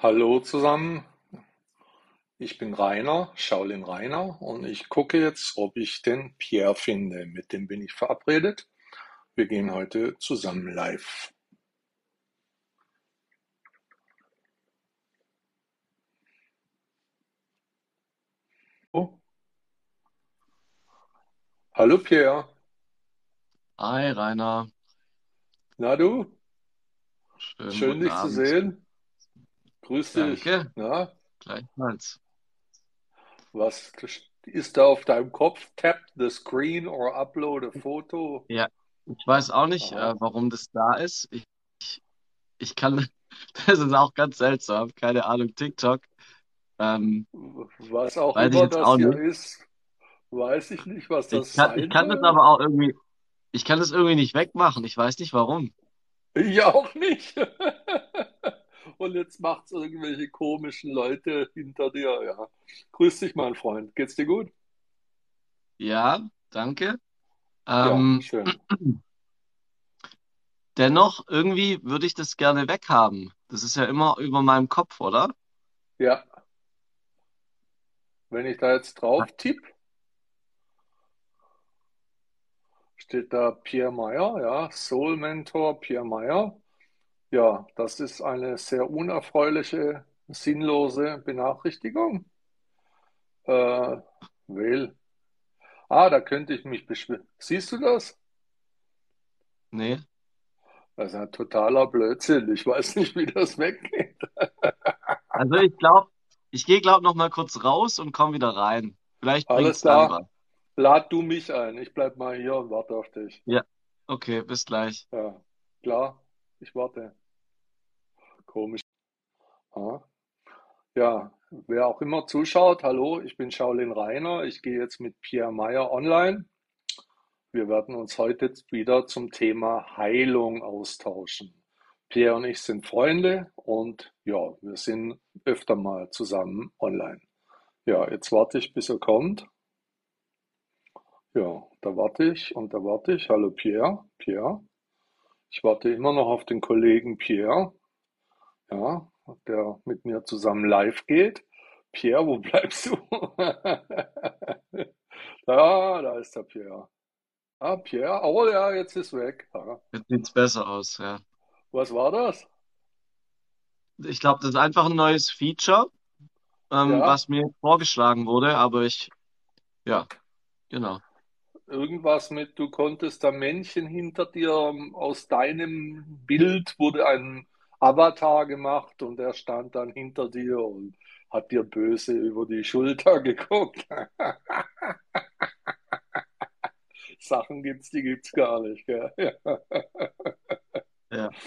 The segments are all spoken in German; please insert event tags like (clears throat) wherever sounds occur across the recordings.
Hallo zusammen, ich bin Rainer, Shaolin Rainer und ich gucke jetzt, ob ich den Pierre finde. Mit dem bin ich verabredet. Wir gehen heute zusammen live. Oh. Hallo Pierre, Hi Rainer, na du? schönen Schön dich zu Abend. sehen. Grüß dich. Danke, Na, gleichfalls. was ist da auf deinem Kopf? Tap the screen or upload a photo. Ja, ich weiß auch nicht, äh, warum das da ist. Ich, ich, ich kann, (laughs) das ist auch ganz seltsam, keine Ahnung, TikTok. Ähm, Was auch ich immer das auch hier nicht. ist, weiß ich nicht, was Ich das kann, ich sein kann das soll. aber auch irgendwie, ich kann das irgendwie nicht wegmachen. Ich weiß nicht warum. Ich auch nicht. (laughs) Und jetzt macht's irgendwelche komischen Leute hinter dir. Ja. Grüß dich, mein Freund. Geht's dir gut? Ja, danke. Ja, Ähm, schön. (clears throat) dennoch, irgendwie würde ich das gerne weghaben. Das ist ja immer über meinem Kopf, oder? Ja, wenn ich da jetzt drauf tippe, steht da Pierre Meyer, ja, Soul Mentor Pierre Meyer. Ja, das ist eine sehr unerfreuliche, sinnlose Benachrichtigung. Äh, wähl. Ah, da könnte ich mich beschweren. Siehst du das? Nee. Das ist ein totaler Blödsinn. Ich weiß nicht, wie das weggeht. (laughs) Also ich glaube, ich gehe, glaube noch mal kurz raus und komme wieder rein. Vielleicht Alles dann was. Lad du mich ein. Ich bleib mal hier und warte auf dich. Ja, okay, bis gleich. Ja, klar. Ich warte. Komisch. Ja. Wer auch immer zuschaut, hallo, ich bin Shaolin Rainer. Ich gehe jetzt mit Pierre Meyer online. Wir werden uns heute wieder zum Thema Heilung austauschen. Pierre und ich sind Freunde und ja, wir sind öfter mal zusammen online. Ja, jetzt warte ich, bis er kommt. Ja, da warte ich und da warte ich. Hallo Pierre, Pierre. Ich warte immer noch auf den Kollegen Pierre, ja, der mit mir zusammen live geht. Pierre, wo bleibst du? (laughs) Da, da ist der Pierre. Ah, Pierre, oh ja, jetzt ist weg. Ja. Jetzt sieht's besser aus, ja. Was war das? Ich glaube, das ist einfach ein neues Feature, ähm, Ja, was mir vorgeschlagen wurde, aber ich, ja, genau. Irgendwas mit, du konntest da Männchen hinter dir ähm, aus deinem Bild wurde ein Avatar gemacht und der stand dann hinter dir und hat dir böse über die Schulter (laughs) geguckt. Sachen gibt's, die gibt's gar nicht, gell? Ja. (laughs)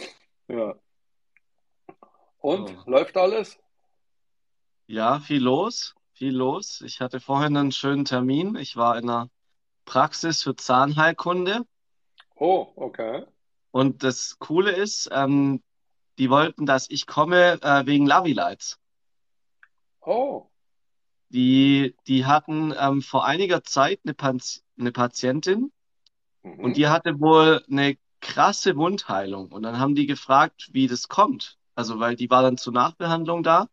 Ja. Und So. läuft alles? Ja, viel los, viel los. Ich hatte vorhin einen schönen Termin. Ich war in einer Praxis für Zahnheilkunde Oh, okay. und das Coole ist, ähm, die wollten, dass ich komme, äh, wegen Lavilights. Oh, Die, die hatten ähm, vor einiger Zeit eine, Paz eine Patientin und mhm. die hatte wohl eine krasse Wundheilung. Und dann haben die gefragt, wie das kommt. Also, weil die war dann zur Nachbehandlung da und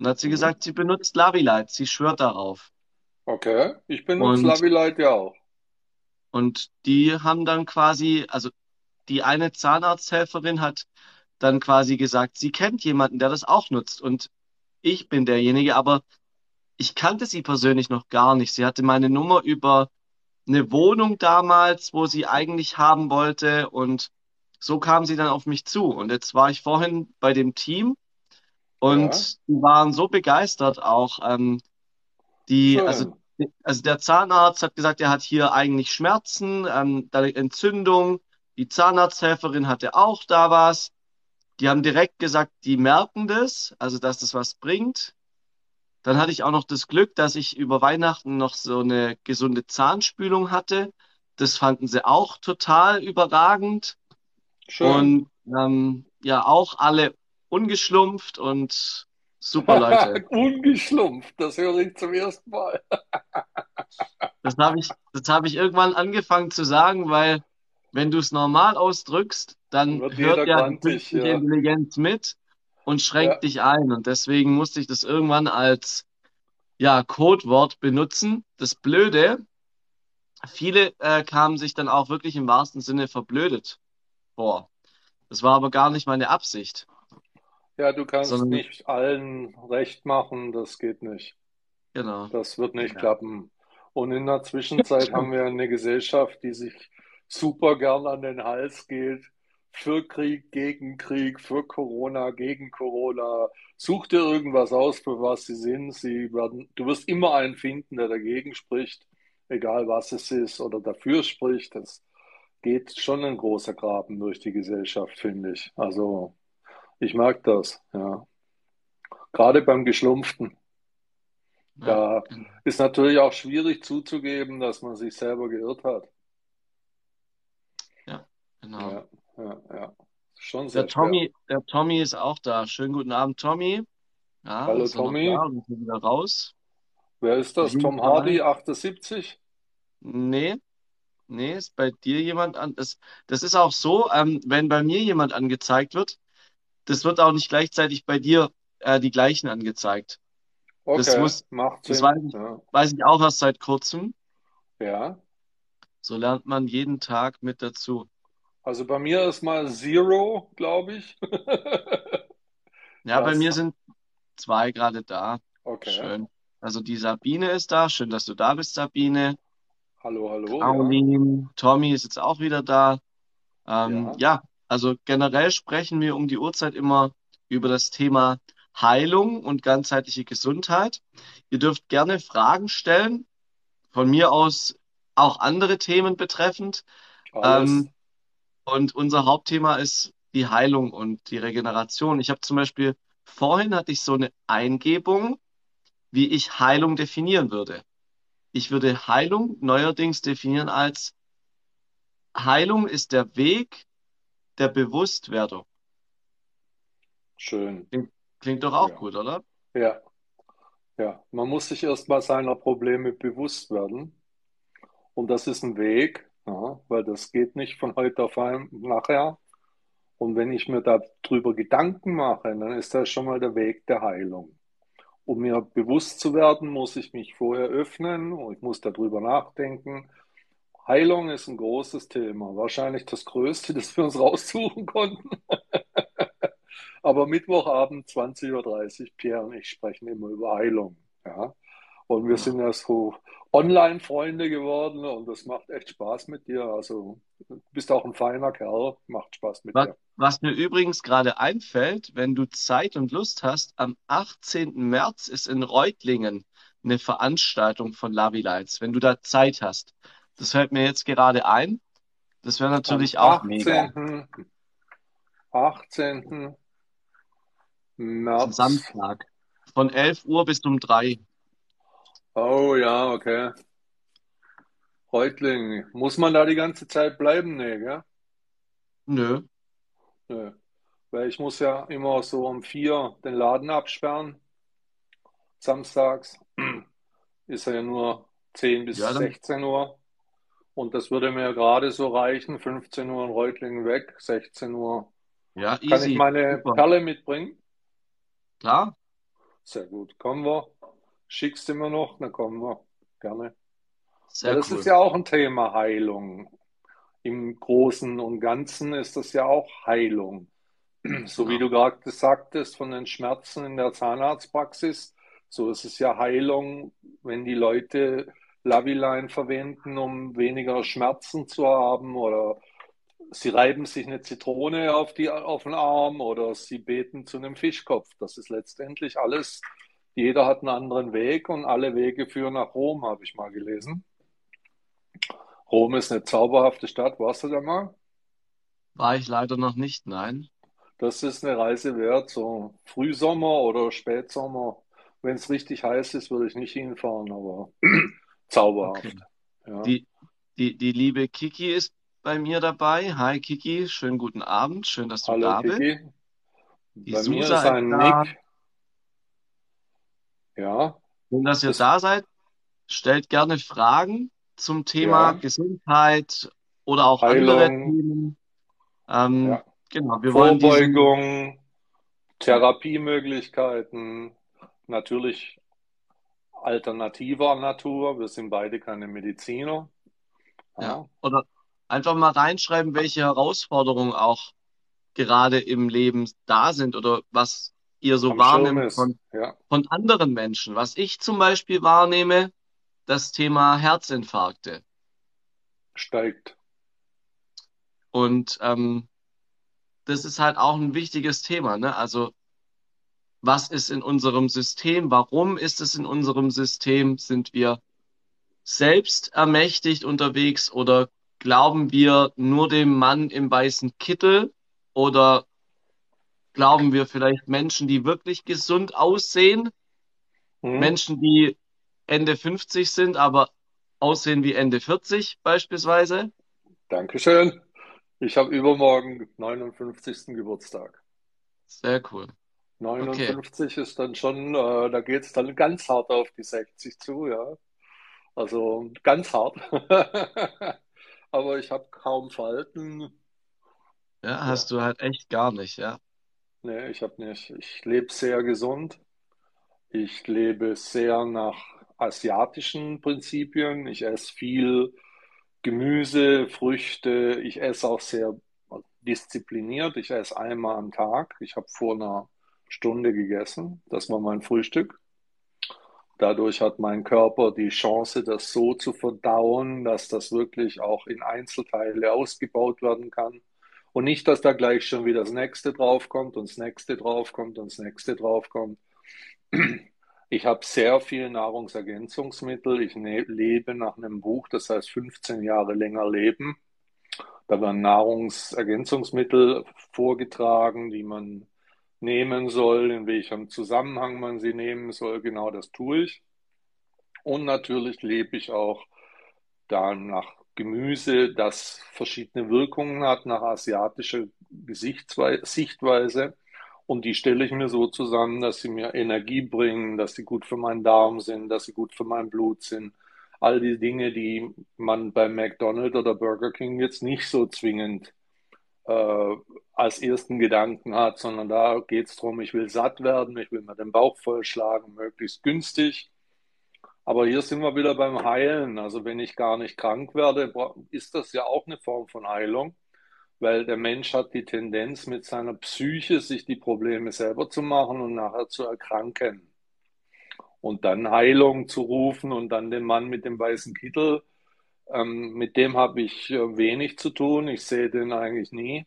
dann hat sie Mhm. gesagt, sie benutzt Lavilight, sie schwört darauf. Okay. Ich benutze Und, Lavilight ja auch. Und die haben dann quasi, also die eine Zahnarzthelferin hat dann quasi gesagt, sie kennt jemanden, der das auch nutzt. Und ich bin derjenige, aber ich kannte sie persönlich noch gar nicht. Sie hatte meine Nummer über eine Wohnung damals, wo sie eigentlich haben wollte. Und so kam sie dann auf mich zu. Und jetzt war ich vorhin bei dem Team Ja, und die waren so begeistert auch. Ähm, die, also, schön. also der Zahnarzt hat gesagt, er hat hier eigentlich Schmerzen, ähm, da Entzündung. Die Zahnarzthelferin hatte auch da was. Die haben direkt gesagt, die merken das, also dass das was bringt. Dann hatte ich auch noch das Glück, dass ich über Weihnachten noch so eine gesunde Zahnspülung hatte. Das fanden sie auch total überragend. Schön. Und ähm, ja, auch alle ungeschlumpft und super Leute. (laughs) Ungeschlumpft, das höre ich zum ersten Mal. (laughs) Das habe ich, das habe ich irgendwann angefangen zu sagen, weil wenn du es normal ausdrückst, dann Wird hört ja die ja. Intelligenz mit und Ja, schränkt dich ein. Und deswegen musste ich das irgendwann als ja, Codewort benutzen. Das Blöde, viele äh, kamen sich dann auch wirklich im wahrsten Sinne verblödet vor. Das war aber gar nicht meine Absicht, ja, du kannst sondern nicht allen recht machen, das geht nicht. genau. Das wird nicht Ja. klappen. Und in der Zwischenzeit (laughs) haben wir eine Gesellschaft, die sich super gern an den Hals geht. Für Krieg, gegen Krieg, für Corona, gegen Corona. Such dir irgendwas aus, für was sie sind. Sie werden, du wirst immer einen finden, der dagegen spricht, egal was es ist, oder dafür spricht. Das geht schon ein großer Graben durch die Gesellschaft, finde ich. Also, ich mag das, ja. Gerade beim Geschlumpften. Da ist natürlich auch schwierig zuzugeben, dass man sich selber geirrt hat. Ja, genau. Ja, ja, ja. Schon Der sehr schwer. Tommy, der Tommy ist auch da. Schönen guten Abend, Tommy. Ja, Hallo Tommy, da er wieder raus? wer ist das? Tom Hardy, Fall. 78? Nee, nee, ist bei dir jemand an. Das, das ist auch so, ähm, wenn bei mir jemand angezeigt wird, das wird auch nicht gleichzeitig bei dir äh, die gleichen angezeigt. Das Okay, muss, macht das Sinn. weiß ich, Ja, weiß ich auch erst seit kurzem. ja. So lernt man jeden Tag mit dazu. Also bei mir ist mal Zero, glaube ich. (laughs) Ja, bei Das, mir sind zwei gerade da. okay. Schön. Also die Sabine ist da. Schön, dass du da bist, Sabine. Hallo, hallo, ja, Caroline, Tommy ist jetzt auch wieder da. Ähm, ja. ja, also generell sprechen wir um die Uhrzeit immer über das Thema Heilung und ganzheitliche Gesundheit. Ihr dürft gerne Fragen stellen, von mir aus auch andere Themen betreffend. Alles. Ähm, und unser Hauptthema ist die Heilung und die Regeneration. Ich habe zum Beispiel vorhin hatte ich so eine Eingebung, wie ich Heilung definieren würde. Ich würde Heilung neuerdings definieren als Heilung ist der Weg der Bewusstwerdung. Schön. Klingt, klingt doch auch Ja, gut, oder? ja, ja. Man muss sich erstmal seiner Probleme bewusst werden. Und das ist ein Weg, ja, weil das geht nicht von heute auf ein, nachher. Und wenn ich mir darüber Gedanken mache, dann ist das schon mal der Weg der Heilung. Um mir bewusst zu werden, muss ich mich vorher öffnen und ich muss darüber nachdenken. Heilung ist ein großes Thema, wahrscheinlich das größte, das wir uns raussuchen konnten. (laughs) Aber Mittwochabend 20.30 Uhr, Pierre und ich sprechen immer über Heilung. Ja. Und wir sind Genau. ja so Online-Freunde geworden und das macht echt Spaß mit dir. Also du bist auch ein feiner Kerl, macht Spaß mit Was, dir. was mir übrigens gerade einfällt, wenn du Zeit und Lust hast, am 18. März ist in Reutlingen eine Veranstaltung von Lavi Lights, wenn du da Zeit hast. Das fällt mir jetzt gerade ein. Das wäre Am natürlich auch mega. 18. 18. Das ist ein März. Samstag. Von 11 Uhr bis um 3. Oh ja, okay. Reutlingen. Muss man da die ganze Zeit bleiben? Nee, gell? Nö. Nö. Weil ich muss ja immer so um vier den Laden absperren. Samstags (clears throat) ist er ja nur 10 bis Ja, dann, 16 Uhr. Und das würde mir gerade so reichen. 15 Uhr in Reutlingen weg, 16 Uhr. ja, Kann ich easy. meine Super. Perle mitbringen? Klar, Sehr gut. Kommen wir. Schickst du mir noch? Dann kommen wir. Gerne. Sehr das ist cool. ja auch ein Thema Heilung. Im Großen und Ganzen ist das ja auch Heilung. So wie du gerade sagtest von den Schmerzen in der Zahnarztpraxis, so ist es ja Heilung, wenn die Leute Laviline verwenden, um weniger Schmerzen zu haben oder sie reiben sich eine Zitrone auf die, auf den Arm oder sie beten zu einem Fischkopf. Das ist letztendlich alles, jeder hat einen anderen Weg und alle Wege führen nach Rom, habe ich mal gelesen. Rom ist eine zauberhafte Stadt, warst du da mal? War ich leider noch nicht, nein. Das ist eine Reise wert, so Frühsommer oder Spätsommer. Wenn es richtig heiß ist, würde ich nicht hinfahren, aber zauberhaft. Okay. Ja. Die, die, die liebe Kiki ist bei mir dabei. Hi Kiki, schönen guten Abend. Schön, dass du Hallo da bist. Kiki. Die Bei mir Susa ist ist ein da. Nick. Ja, Schön, dass ihr das, da seid. Stellt gerne Fragen zum Thema ja, Gesundheit oder auch andere Heilung, Themen. Ähm, ja, genau, wir wollen diesen, Vorbeugung, Therapiemöglichkeiten, natürlich alternativer Natur. Wir sind beide keine Mediziner. Ja. Oder einfach mal reinschreiben, welche Herausforderungen auch gerade im Leben da sind oder was ihr so Am ist. von, Ja, von anderen Menschen. Was ich zum Beispiel wahrnehme, das Thema Herzinfarkte. steigt. Und ähm, das ist halt auch ein wichtiges Thema, ne? Also was ist in unserem System? Warum ist es in unserem System? Sind wir selbst ermächtigt unterwegs oder glauben wir nur dem Mann im weißen Kittel oder glauben wir vielleicht Menschen, die wirklich gesund aussehen, Hm? Menschen, die Ende 50 sind, aber aussehen wie Ende 40 beispielsweise? Dankeschön. Ich habe übermorgen 59. Geburtstag. Sehr cool. Okay. 59 ist dann schon, äh, da geht es dann ganz hart auf die 60 zu, ja. Also ganz hart. (laughs) Aber ich habe kaum Falten. Ja, Ja, hast du halt echt gar nicht, ja. nee, ich habe nicht. Ich lebe sehr gesund. Ich lebe sehr nach asiatischen Prinzipien. Ich esse viel Gemüse, Früchte. Ich esse auch sehr diszipliniert. Ich esse einmal am Tag. Ich habe vor einer Stunde gegessen. Das war mein Frühstück. Dadurch hat mein Körper die Chance, das so zu verdauen, dass das wirklich auch in Einzelteile ausgebaut werden kann. Und nicht, dass da gleich schon wieder das nächste draufkommt und das nächste draufkommt und das nächste draufkommt. Ich habe sehr viel Nahrungsergänzungsmittel. Ich ne lebe nach einem Buch, das heißt 15 Jahre länger leben. Da werden Nahrungsergänzungsmittel vorgetragen, die man nehmen soll, in welchem Zusammenhang man sie nehmen soll. Genau das tue ich. Und natürlich lebe ich auch da nach Gemüse, das verschiedene Wirkungen hat, nach asiatischer Sichtweise. Und die stelle ich mir so zusammen, dass sie mir Energie bringen, dass sie gut für meinen Darm sind, dass sie gut für mein Blut sind. All die Dinge, die man bei McDonald's oder Burger King jetzt nicht so zwingend äh, als ersten Gedanken hat, sondern da geht es darum, ich will satt werden, ich will mir den Bauch vollschlagen, möglichst günstig. Aber hier sind wir wieder beim Heilen. Also wenn ich gar nicht krank werde, ist das ja auch eine Form von Heilung, weil der Mensch hat die Tendenz, mit seiner Psyche sich die Probleme selber zu machen und nachher zu erkranken. Und dann Heilung zu rufen und dann den Mann mit dem weißen Kittel, ähm, mit dem habe ich äh, wenig zu tun. Ich sehe den eigentlich nie.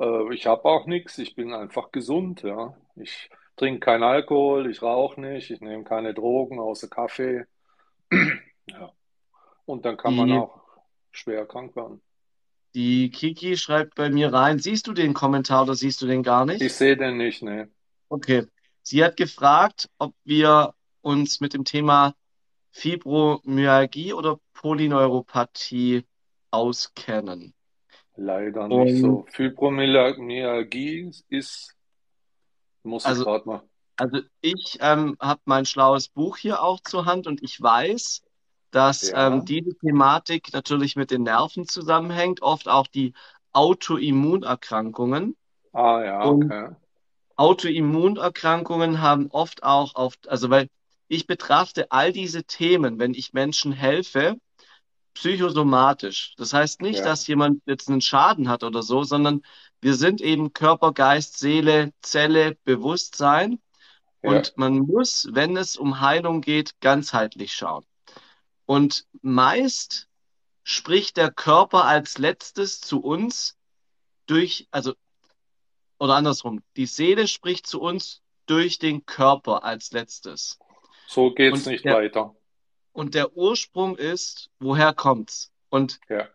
Äh, ich habe auch nichts. Ich bin einfach gesund, ja. Ich trinke keinen Alkohol, ich rauche nicht, ich nehme keine Drogen außer Kaffee. (clears throat) Ja. Und dann kann man Die, auch schwer krank werden. die Kiki schreibt bei mir rein, siehst du den Kommentar oder siehst du den gar Ich nicht? sehe den nicht, ne. Okay. Sie hat gefragt, ob wir uns mit dem Thema Fibromyalgie oder Polyneuropathie auskennen. Leider nicht Und so. Fibromyalgie ist, muss ich also, gerade mal. also ich ähm, habe mein schlaues Buch hier auch zur Hand und ich weiß, dass ähm, Ja. diese Thematik natürlich mit den Nerven zusammenhängt, oft auch die Autoimmunerkrankungen. Ah ja, Und okay. Autoimmunerkrankungen haben oft auch auf, also weil ich betrachte all diese Themen, wenn ich Menschen helfe, psychosomatisch. Das heißt nicht, Ja, dass jemand jetzt einen Schaden hat oder so, sondern wir sind eben Körper, Geist, Seele, Zelle, Bewusstsein. ja, Und man muss, wenn es um Heilung geht, ganzheitlich schauen. Und meist spricht der Körper als letztes zu uns durch, also, oder andersrum, die Seele spricht zu uns durch den Körper als letztes. So geht's Und nicht der, weiter. und der Ursprung ist, woher kommt's? Und Ja,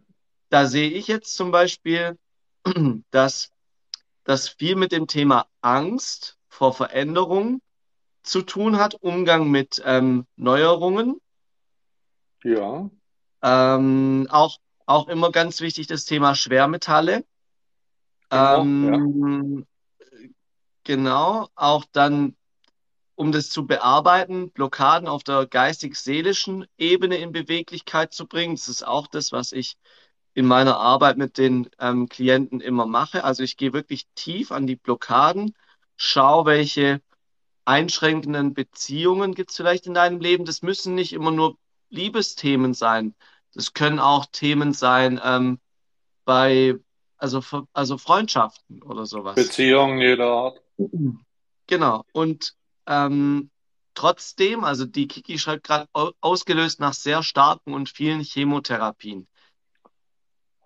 da sehe ich jetzt zum Beispiel, (clears throat) dass das viel mit dem Thema Angst vor Veränderung zu tun hat, Umgang mit ähm, Neuerungen. ja, Ähm, auch, auch immer ganz wichtig das Thema Schwermetalle. ja, Ähm, genau, auch dann, um das zu bearbeiten, Blockaden auf der geistig-seelischen Ebene in Beweglichkeit zu bringen. Das ist auch das, was ich in meiner Arbeit mit den ähm, Klienten immer mache. Also ich gehe wirklich tief an die Blockaden schau, welche einschränkenden Beziehungen gibt es vielleicht in deinem Leben. Das müssen nicht immer nur Liebesthemen sein. Das können auch Themen sein ähm, bei, also, also Freundschaften oder sowas. Beziehungen jeder Art. Genau. Und ähm, trotzdem, also die Kiki schreibt gerade ausgelöst nach sehr starken und vielen Chemotherapien.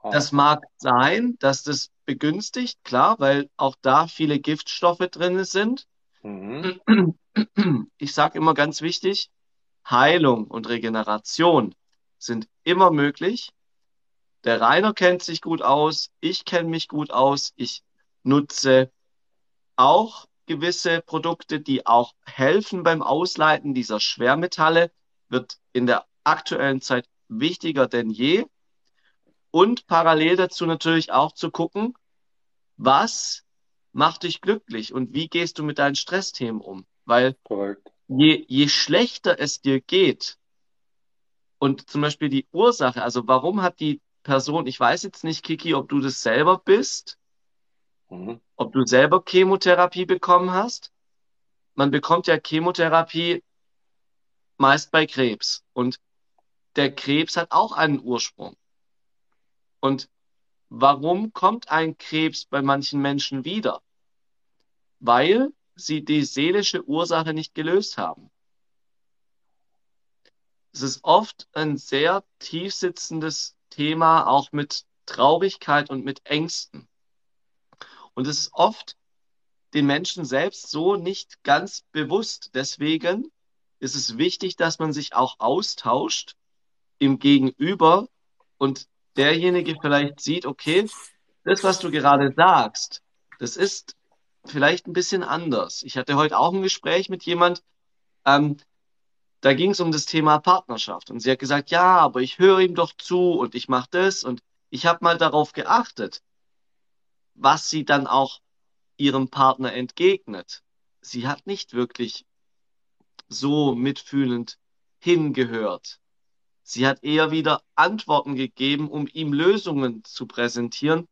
Ah. Das mag sein, dass das begünstigt, klar, weil auch da viele Giftstoffe drin sind. Mhm. (clears throat) Ich sage immer ganz wichtig, Heilung und Regeneration sind immer möglich. Der Rainer kennt sich gut aus, ich kenne mich gut aus, ich nutze auch gewisse Produkte, die auch helfen beim Ausleiten dieser Schwermetalle, wird in der aktuellen Zeit wichtiger denn je. Und parallel dazu natürlich auch zu gucken, was macht dich glücklich und wie gehst du mit deinen Stressthemen um? Weil je, je schlechter es dir geht und zum Beispiel die Ursache, also warum hat die Person, ich weiß jetzt nicht, Kiki, ob du das selber bist, mhm. ob du selber Chemotherapie bekommen hast. Man bekommt ja Chemotherapie meist bei Krebs und der Krebs hat auch einen Ursprung. Und Warum kommt ein Krebs bei manchen Menschen wieder? Weil sie die seelische Ursache nicht gelöst haben. Es ist oft ein sehr tief sitzendes Thema, auch mit Traurigkeit und mit Ängsten. Und es ist oft den Menschen selbst so nicht ganz bewusst. Deswegen ist es wichtig, dass man sich auch austauscht im Gegenüber und derjenige vielleicht sieht, okay, das, was du gerade sagst, das ist vielleicht ein bisschen anders. Ich hatte heute auch ein Gespräch mit jemand, ähm, da ging es um das Thema Partnerschaft. Und sie hat gesagt, ja, aber ich höre ihm doch zu und ich mache das. Und ich habe mal darauf geachtet, was sie dann auch ihrem Partner entgegnet. Sie hat nicht wirklich so mitfühlend hingehört. Sie hat eher wieder Antworten gegeben, um ihm Lösungen zu präsentieren.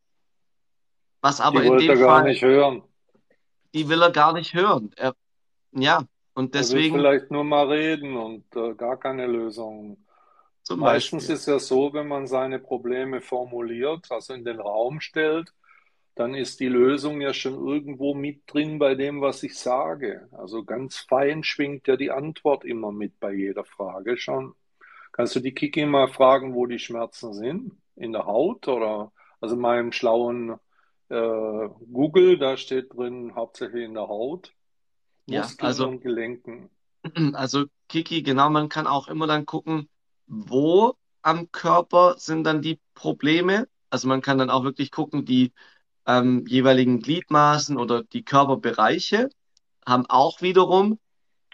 Was aber die in dem er gar nicht hören. Die will er gar nicht hören. Er, ja, und deswegen. Er will vielleicht nur mal reden und äh, gar keine Lösungen. Meistens Beispiel. ist ja so, wenn man seine Probleme formuliert, also in den Raum stellt, dann ist die Lösung ja schon irgendwo mit drin bei dem, was ich sage. Also ganz fein schwingt ja die Antwort immer mit bei jeder Frage schon. Kannst du die Kiki mal fragen, wo die Schmerzen sind? In der Haut oder also in meinem schlauen äh, Google, da steht drin hauptsächlich in der Haut, ja, Muskeln also, und Gelenken. (clears throat) Also Kiki, genau, man kann auch immer dann gucken, wo am Körper sind dann die Probleme. Also man kann dann auch wirklich gucken, die ähm, jeweiligen Gliedmaßen oder die Körperbereiche haben auch wiederum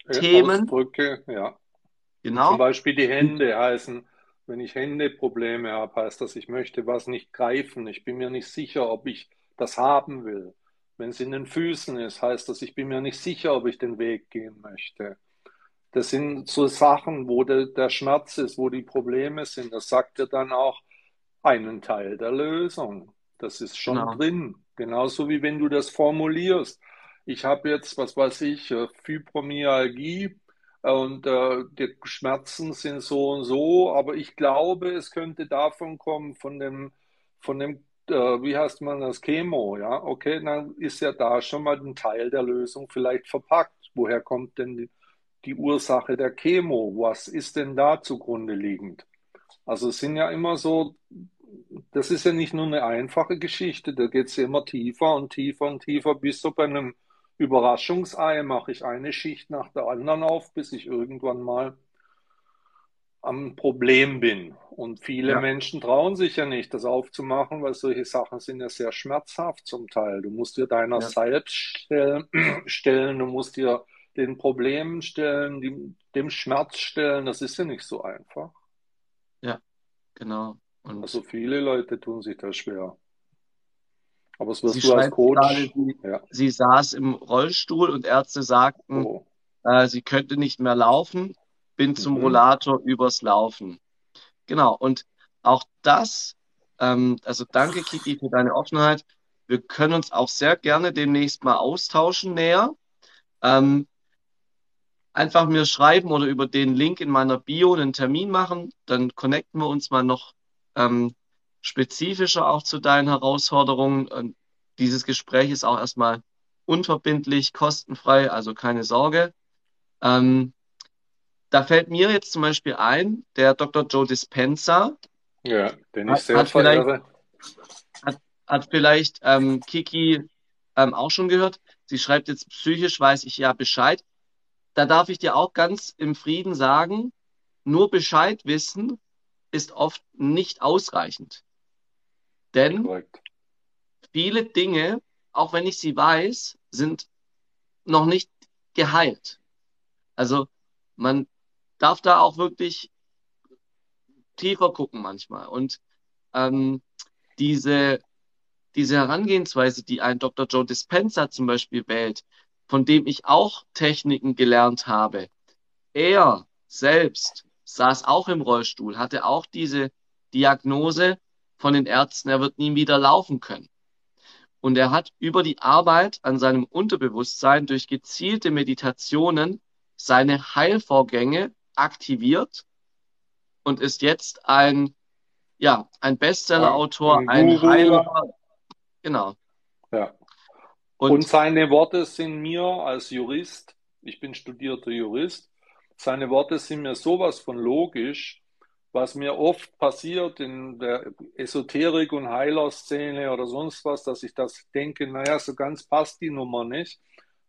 ja, Themen. Ausdrücke, ja. Genau. Zum Beispiel die Hände heißen, wenn ich Händeprobleme habe, heißt das, ich möchte was nicht greifen. Ich bin mir nicht sicher, ob ich das haben will. Wenn es in den Füßen ist, heißt das, ich bin mir nicht sicher, ob ich den Weg gehen möchte. Das sind so Sachen, wo de, der Schmerz ist, wo die Probleme sind. Das sagt dir dann auch einen Teil der Lösung. Das ist schon genau. drin. Genauso wie wenn du das formulierst. Ich habe jetzt, was weiß ich, äh, Fibromyalgie und äh, die Schmerzen sind so und so, aber ich glaube, es könnte davon kommen, von dem, von dem, äh, wie heißt man das, Chemo, ja, okay, dann ist ja da schon mal ein Teil der Lösung vielleicht verpackt. Woher kommt denn die, die Ursache der Chemo? Was ist denn da zugrunde liegend? Also es sind ja immer so, das ist ja nicht nur eine einfache Geschichte, da geht es ja immer tiefer und tiefer und tiefer, bis so bei einem Überraschungsei mache ich eine Schicht nach der anderen auf, bis ich irgendwann mal am Problem bin. Und viele ja. Menschen trauen sich ja nicht, das aufzumachen, weil solche Sachen sind ja sehr schmerzhaft zum Teil. Du musst dir deiner ja. selbst stellen, (clears throat) stellen, du musst dir den Problemen stellen, die, dem Schmerz stellen. Das ist ja nicht so einfach. Ja, genau. Und also viele Leute tun sich da schwer. Aber es wirst du als Coach. Gerade, sie, ja. sie, saß im Rollstuhl und Ärzte sagten, oh. äh, sie könnte nicht mehr laufen, bin mhm. zum Rollator übers Laufen. Genau. Und auch das, ähm, also danke Kiki für deine Offenheit. wir können uns auch sehr gerne demnächst mal austauschen näher. Ähm, einfach mir schreiben oder über den Link in meiner Bio einen Termin machen, dann connecten wir uns mal noch ähm, spezifischer auch zu deinen Herausforderungen. Und dieses Gespräch ist auch erstmal unverbindlich, kostenfrei, also keine Sorge. Ähm, da fällt mir jetzt zum Beispiel ein, der Dr. Joe Dispenza. Ja, den ich sehr hat verehre. Hat, hat vielleicht ähm, Kiki ähm, auch schon gehört. Sie schreibt jetzt, psychisch weiß ich ja Bescheid. Da darf ich dir auch ganz im Frieden sagen, nur Bescheid wissen ist oft nicht ausreichend. Denn Correct. viele Dinge, auch wenn ich sie weiß, sind noch nicht geheilt. Also man darf da auch wirklich tiefer gucken manchmal. Und ähm, diese, diese Herangehensweise, die ein Dr. Joe Dispenza zum Beispiel wählt, von dem ich auch Techniken gelernt habe, er selbst saß auch im Rollstuhl, hatte auch diese Diagnose von den Ärzten, er wird nie wieder laufen können. Und er hat über die Arbeit an seinem Unterbewusstsein durch gezielte Meditationen seine Heilvorgänge aktiviert und ist jetzt ein, ja, ein Bestsellerautor, ein, ein Heiler. Genau. Ja. Und, und seine Worte sind mir als Jurist, ich bin studierter Jurist, seine Worte sind mir sowas von logisch, was mir oft passiert in der Esoterik- und Heilerszene oder sonst was, dass ich das denke, naja, so ganz passt die Nummer nicht.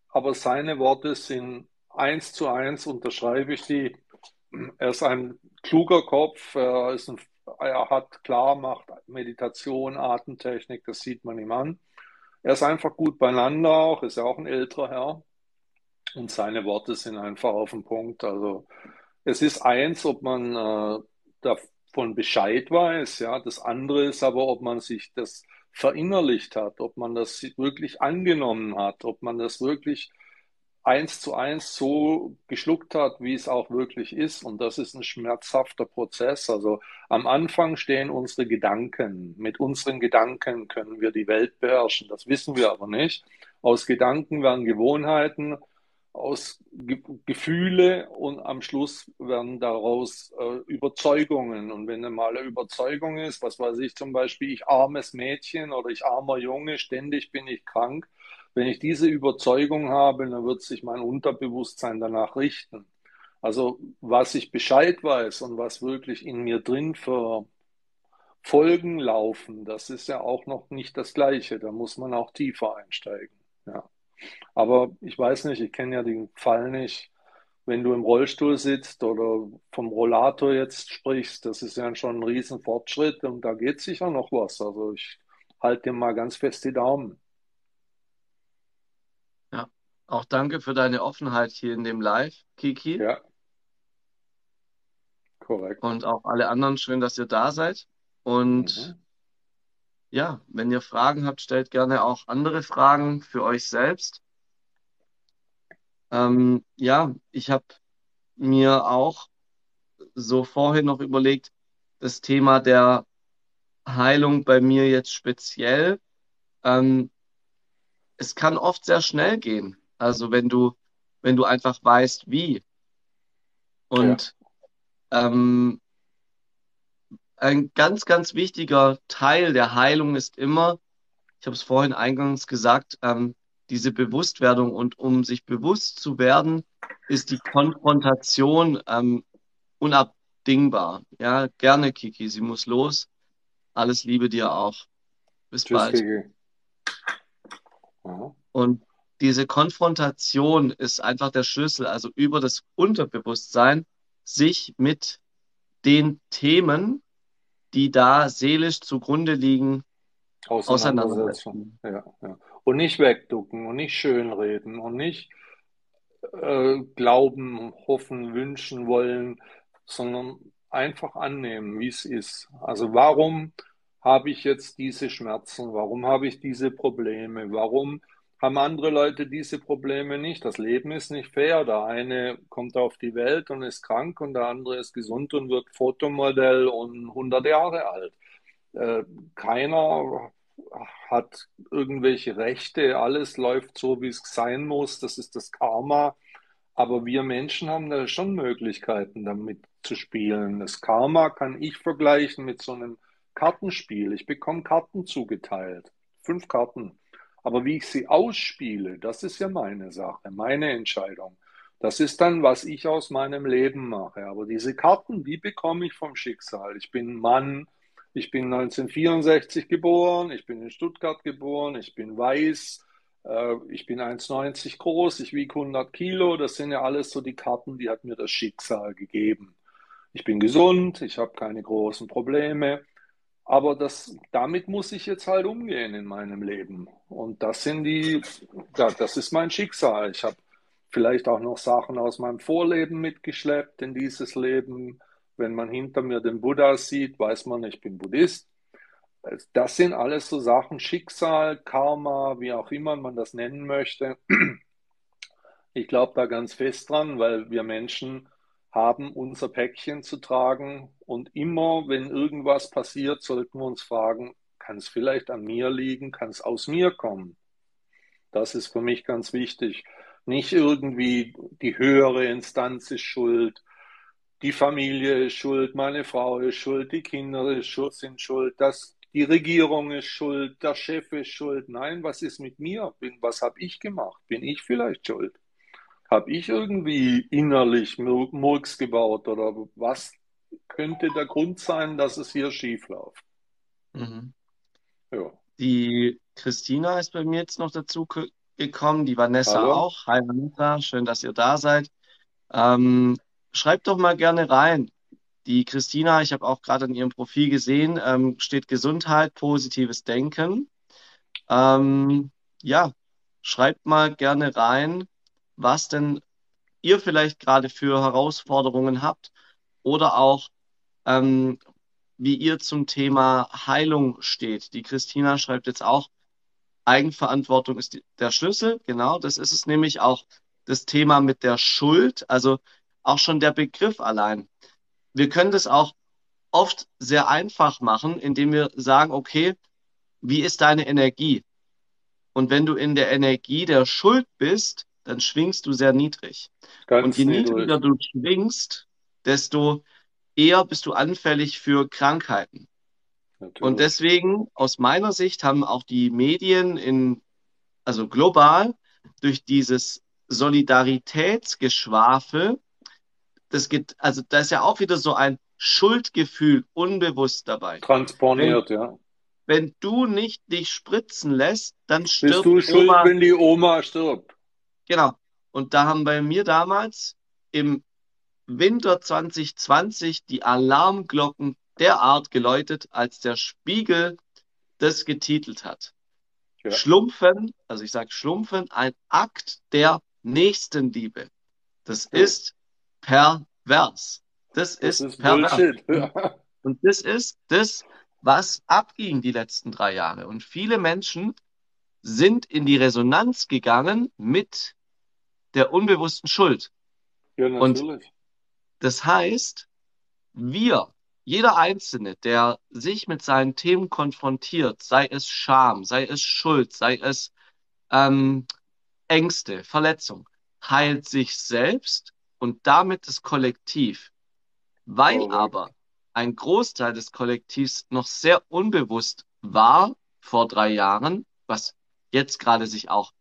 Aber seine Worte sind eins zu eins, unterschreibe ich die. Er ist ein kluger Kopf, er, ist ein, er hat klar, macht Meditation, Atemtechnik, das sieht man ihm an. Er ist einfach gut beieinander, auch ist ja auch ein älterer Herr. Und seine Worte sind einfach auf den Punkt. Also es ist eins, ob man äh, davon Bescheid weiß, ja. Das andere ist aber, ob man sich das verinnerlicht hat, ob man das wirklich angenommen hat, ob man das wirklich eins zu eins so geschluckt hat, wie es auch wirklich ist. Und das ist ein schmerzhafter Prozess. Also am Anfang stehen unsere Gedanken. Mit unseren Gedanken können wir die Welt beherrschen. Das wissen wir aber nicht. Aus Gedanken werden Gewohnheiten, aus Ge Gefühle und am Schluss werden daraus äh, Überzeugungen. Und wenn mal eine Überzeugung ist, was weiß ich zum Beispiel, ich armes Mädchen oder ich armer Junge, ständig bin ich krank, wenn ich diese Überzeugung habe, dann wird sich mein Unterbewusstsein danach richten. Also was ich Bescheid weiß und was wirklich in mir drin für Folgen laufen, das ist ja auch noch nicht das Gleiche. Da muss man auch tiefer einsteigen. Ja. Aber ich weiß nicht, ich kenne ja den Fall nicht. Wenn du im Rollstuhl sitzt oder vom Rollator jetzt sprichst, das ist ja schon ein Riesenfortschritt und da geht sicher noch was. Also ich halte dir mal ganz fest die Daumen. Auch danke für deine Offenheit hier in dem Live, Kiki. Ja. Korrekt. Und auch alle anderen, schön, dass ihr da seid. Und mhm. Ja, wenn ihr Fragen habt, stellt gerne auch andere Fragen für euch selbst. Ähm, ja, ich habe mir auch so vorhin noch überlegt, das Thema der Heilung bei mir jetzt speziell. Ähm, es kann oft sehr schnell gehen. Also wenn du, wenn du einfach weißt, wie. Und ja. ähm, ein ganz, ganz wichtiger Teil der Heilung ist immer, ich habe es vorhin eingangs gesagt, ähm, diese Bewusstwerdung. Und um sich bewusst zu werden, ist die Konfrontation ähm, unabdingbar. Ja, gerne, Kiki, sie muss los. Alles Liebe dir auch. Bis Tschüss, bald. Kiki. Und diese Konfrontation ist einfach der Schlüssel, also über das Unterbewusstsein, sich mit den Themen, die da seelisch zugrunde liegen, auseinandersetzen. Ja, ja. Und nicht wegducken und nicht schönreden und nicht äh, glauben, hoffen, wünschen wollen, sondern einfach annehmen, wie es ist. Also warum habe ich jetzt diese Schmerzen? Warum habe ich diese Probleme? Warum haben andere Leute diese Probleme nicht. Das Leben ist nicht fair. Der eine kommt auf die Welt und ist krank und der andere ist gesund und wird Fotomodell und 100 Jahre alt. Äh, keiner hat irgendwelche Rechte, alles läuft so, wie es sein muss, das ist das Karma. Aber wir Menschen haben da schon Möglichkeiten, damit zu spielen. Das Karma kann ich vergleichen mit so einem Kartenspiel. Ich bekomme Karten zugeteilt, fünf Karten. Aber wie ich sie ausspiele, das ist ja meine Sache, meine Entscheidung. Das ist dann, was ich aus meinem Leben mache. Aber diese Karten, die bekomme ich vom Schicksal. Ich bin Mann, ich bin 1964 geboren, ich bin in Stuttgart geboren, ich bin weiß, äh, ich bin 1,90 groß, ich wiege 100 Kilo. Das sind ja alles so die Karten, die hat mir das Schicksal gegeben. Ich bin gesund, ich habe keine großen Probleme. Aber das, damit muss ich jetzt halt umgehen in meinem Leben. Und das sind die, ja, das ist mein Schicksal. Ich habe vielleicht auch noch Sachen aus meinem Vorleben mitgeschleppt in dieses Leben. Wenn man hinter mir den Buddha sieht, weiß man, ich bin Buddhist. Das sind alles so Sachen, Schicksal, Karma, wie auch immer man das nennen möchte. Ich glaube da ganz fest dran, weil wir Menschen haben unser Päckchen zu tragen und immer, wenn irgendwas passiert, sollten wir uns fragen, kann es vielleicht an mir liegen, kann es aus mir kommen? Das ist für mich ganz wichtig. Nicht irgendwie die höhere Instanz ist schuld, die Familie ist schuld, meine Frau ist schuld, die Kinder sind schuld, das, die Regierung ist schuld, der Chef ist schuld. Nein, was ist mit mir? Was habe ich gemacht? Bin ich vielleicht schuld? Habe ich irgendwie innerlich Murks gebaut oder was könnte der Grund sein, dass es hier schief läuft? Mhm. Ja. Die Christina ist bei mir jetzt noch dazu gekommen, die Vanessa Hallo. auch. Hi Vanessa, schön, dass ihr da seid. Ähm, schreibt doch mal gerne rein. Die Christina, ich habe auch gerade in ihrem Profil gesehen, ähm, steht Gesundheit, positives Denken. Ähm, ja, schreibt mal gerne rein, was denn ihr vielleicht gerade für Herausforderungen habt oder auch ähm, wie ihr zum Thema Heilung steht. Die Christina schreibt jetzt auch, Eigenverantwortung ist der Schlüssel. Genau, das ist es nämlich auch das Thema mit der Schuld. Also auch schon der Begriff allein. Wir können das auch oft sehr einfach machen, indem wir sagen, okay, wie ist deine Energie? Und wenn du in der Energie der Schuld bist, dann schwingst du sehr niedrig. Ganz Und je niedriger du schwingst, desto eher bist du anfällig für Krankheiten. Natürlich. Und deswegen, aus meiner Sicht, haben auch die Medien in, also global, durch dieses Solidaritätsgeschwafel, das geht, also da ist ja auch wieder so ein Schuldgefühl unbewusst dabei. Transponiert, wenn, ja. Wenn du nicht dich spritzen lässt, dann stirbt Bist du schuld, Oma. wenn die Oma stirbt? Genau. Und da haben bei mir damals im Winter 2020 die Alarmglocken derart geläutet, als der Spiegel das getitelt hat. Ja. Schlumpfen, also ich sage Schlumpfen, ein Akt der Nächstenliebe. Das ja. ist pervers. Das, das ist, ist pervers. Ja. Und das ist das, was abging die letzten drei Jahre. Und viele Menschen sind in die Resonanz gegangen mit der unbewussten Schuld. Ja, natürlich. Und das heißt, wir jeder Einzelne, der sich mit seinen Themen konfrontiert, sei es Scham, sei es Schuld, sei es ähm, Ängste, Verletzung, heilt sich selbst und damit das Kollektiv. Weil oh, aber ein Großteil des Kollektivs noch sehr unbewusst war vor drei Jahren, was jetzt gerade sich auch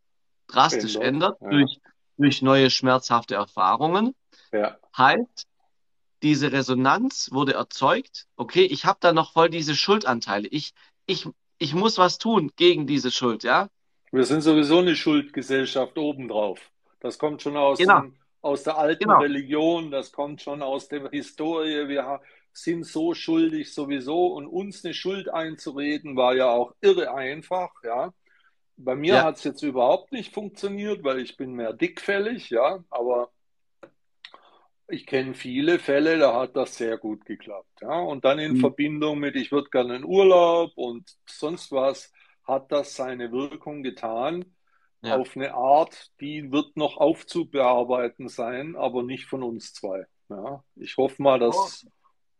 drastisch ändert, ändert ja. Durch, neue schmerzhafte Erfahrungen, ja. heilt diese Resonanz wurde erzeugt. Okay, ich habe da noch voll diese Schuldanteile. Ich, ich, ich muss was tun gegen diese Schuld, ja? Wir sind sowieso eine Schuldgesellschaft obendrauf. Das kommt schon aus, genau. dem, aus der alten genau. Religion, das kommt schon aus der Historie. Wir sind so schuldig sowieso und uns eine Schuld einzureden war ja auch irre einfach, ja. Bei mir ja. hat es jetzt überhaupt nicht funktioniert, weil ich bin mehr dickfällig, ja, aber ich kenne viele Fälle, da hat das sehr gut geklappt. Ja? Und dann in mhm. Verbindung mit, ich würde gerne in Urlaub und sonst was, hat das seine Wirkung getan. Ja. Auf eine Art, die wird noch aufzubearbeiten sein, aber nicht von uns zwei. Ja? Ich hoffe mal, dass.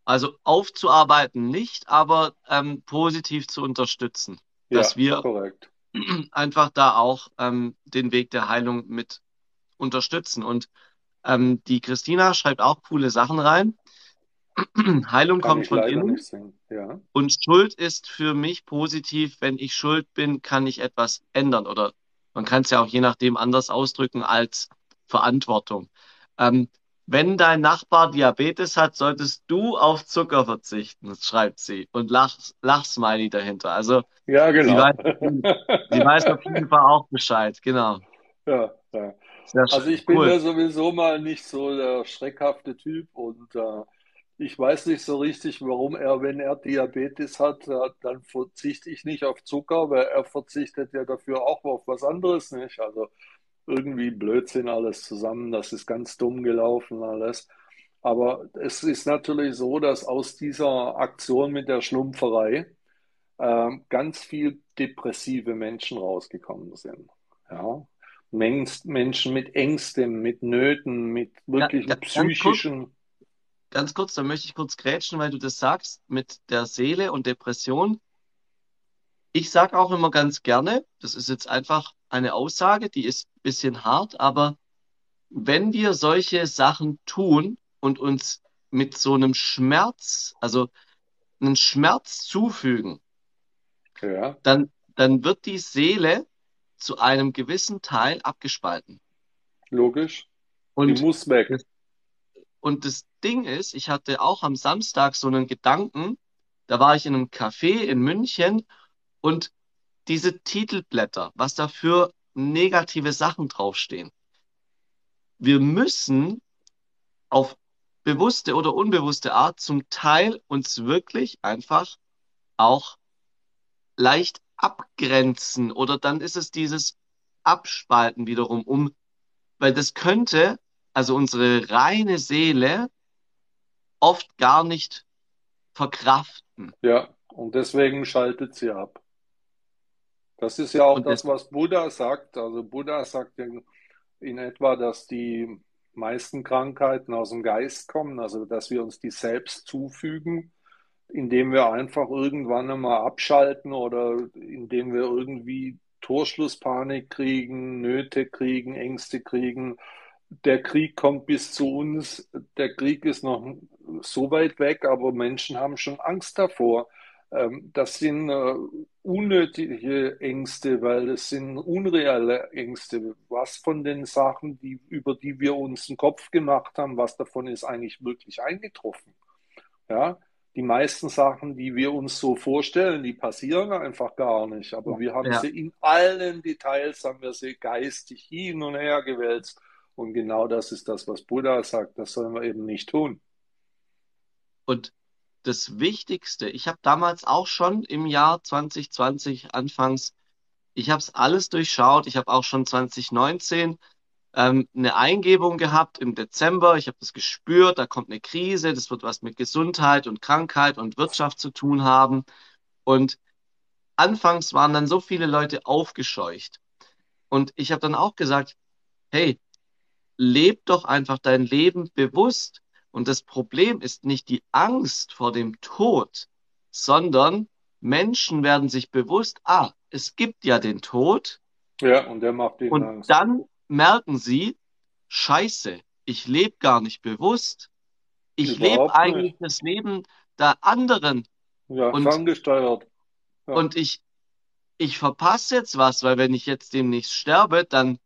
Also aufzuarbeiten nicht, aber ähm, positiv zu unterstützen. dass Ja, wir korrekt. (clears throat) einfach da auch ähm, den Weg der Heilung mit unterstützen. Und ähm, die Christina schreibt auch coole Sachen rein. (clears throat) Heilung Kann kommt von innen. Ja, und Schuld ist für mich positiv. Wenn ich schuld bin, kann ich etwas ändern oder man kann es ja auch je nachdem anders ausdrücken als Verantwortung. Ähm, wenn dein Nachbar Diabetes hat, solltest du auf Zucker verzichten, schreibt sie und Lach, Lachsmiley dahinter. Also ja, sie genau. weiß, (laughs) sie weiß auf jeden Fall auch Bescheid. Genau. Ja, ja. Also ich bin cool. ja sowieso mal nicht so der schreckhafte Typ und äh, ich weiß nicht so richtig, warum er, wenn er Diabetes hat, äh, dann verzichte ich nicht auf Zucker, weil er verzichtet ja dafür auch auf was anderes nicht. Also irgendwie Blödsinn alles zusammen, das ist ganz dumm gelaufen alles. Aber es ist natürlich so, dass aus dieser Aktion mit der Schlumpferei ähm, ganz viel depressive Menschen rausgekommen sind. Ja. Menschen mit Ängsten, mit Nöten, mit Ja, wirklichen ganz kurz, psychischen, ganz kurz, da möchte ich kurz grätschen, weil du das sagst mit der Seele und Depression. Ich sage auch immer ganz gerne, das ist jetzt einfach eine Aussage, die ist ein bisschen hart, aber wenn wir solche Sachen tun und uns mit so einem Schmerz, also einen Schmerz zufügen, ja, dann, dann wird die Seele zu einem gewissen Teil abgespalten. logisch, die Und muss weg. und das Ding ist, ich hatte auch am Samstag so einen Gedanken, da war ich in einem Café in München und diese Titelblätter, was da für negative Sachen draufstehen. Wir müssen auf bewusste oder unbewusste Art zum Teil uns wirklich einfach auch leicht abgrenzen oder dann ist es dieses Abspalten wiederum, um, weil das könnte, also unsere reine Seele oft gar nicht verkraften. Ja, und deswegen schaltet sie ab. Das ist ja auch Und das, was Buddha sagt. Also Buddha sagt in etwa, dass die meisten Krankheiten aus dem Geist kommen, also dass wir uns die selbst zufügen, indem wir einfach irgendwann einmal abschalten oder indem wir irgendwie Torschlusspanik kriegen, Nöte kriegen, Ängste kriegen. Der Krieg kommt bis zu uns. Der Krieg ist noch so weit weg, aber Menschen haben schon Angst davor. Ähm, das sind äh, unnötige Ängste, weil es sind unreale Ängste. Was von den Sachen, die, über die wir uns einen Kopf gemacht haben, was davon ist eigentlich wirklich eingetroffen? Ja, die meisten Sachen, die wir uns so vorstellen, die passieren einfach gar nicht. Aber wir haben ja, sie in allen Details, haben wir sie geistig hin und her gewälzt. Und genau das ist das, was Buddha sagt. Das sollen wir eben nicht tun. und das Wichtigste, ich habe damals auch schon im Jahr 2020 anfangs, ich habe es alles durchschaut, ich habe auch schon 2019 ähm, eine Eingebung gehabt im Dezember, ich habe das gespürt, da kommt eine Krise, das wird was mit Gesundheit und Krankheit und Wirtschaft zu tun haben. Und anfangs waren dann so viele Leute aufgescheucht. Und ich habe dann auch gesagt, hey, leb doch einfach dein Leben bewusst. Und das Problem ist nicht die Angst vor dem Tod, sondern Menschen werden sich bewusst, ah, es gibt ja den Tod. Ja, und der macht ihnen Und Angst. dann merken sie, Scheiße, ich lebe gar nicht bewusst. Ich lebe eigentlich nicht. das Leben der anderen. Ja, Und, ferngesteuert. Ja, und ich, ich verpasse jetzt was, weil wenn ich jetzt demnächst sterbe, dann,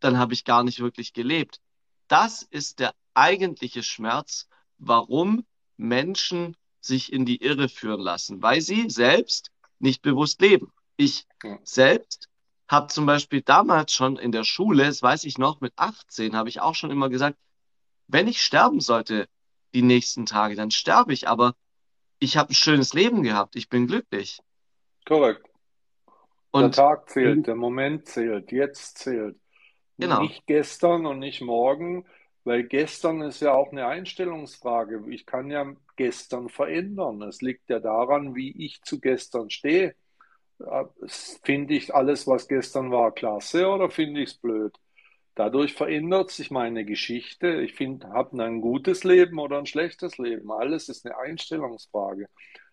dann habe ich gar nicht wirklich gelebt. Das ist der eigentliche Schmerz, warum Menschen sich in die Irre führen lassen, weil sie selbst nicht bewusst leben. Ich selbst habe zum Beispiel damals schon in der Schule, das weiß ich noch, mit 18 habe ich auch schon immer gesagt, wenn ich sterben sollte die nächsten Tage, dann sterbe ich, aber ich habe ein schönes Leben gehabt, ich bin glücklich. korrekt. Der Und Tag zählt, der Moment zählt, jetzt zählt. genau, Nicht gestern und nicht morgen, weil gestern ist ja auch eine Einstellungsfrage. Ich kann ja gestern verändern. Es liegt ja daran, wie ich zu gestern stehe. Äh, Finde ich alles, was gestern war, klasse oder finde ich es blöd? Dadurch verändert sich meine Geschichte. Ich habe ein gutes Leben oder ein schlechtes Leben. Alles ist eine Einstellungsfrage.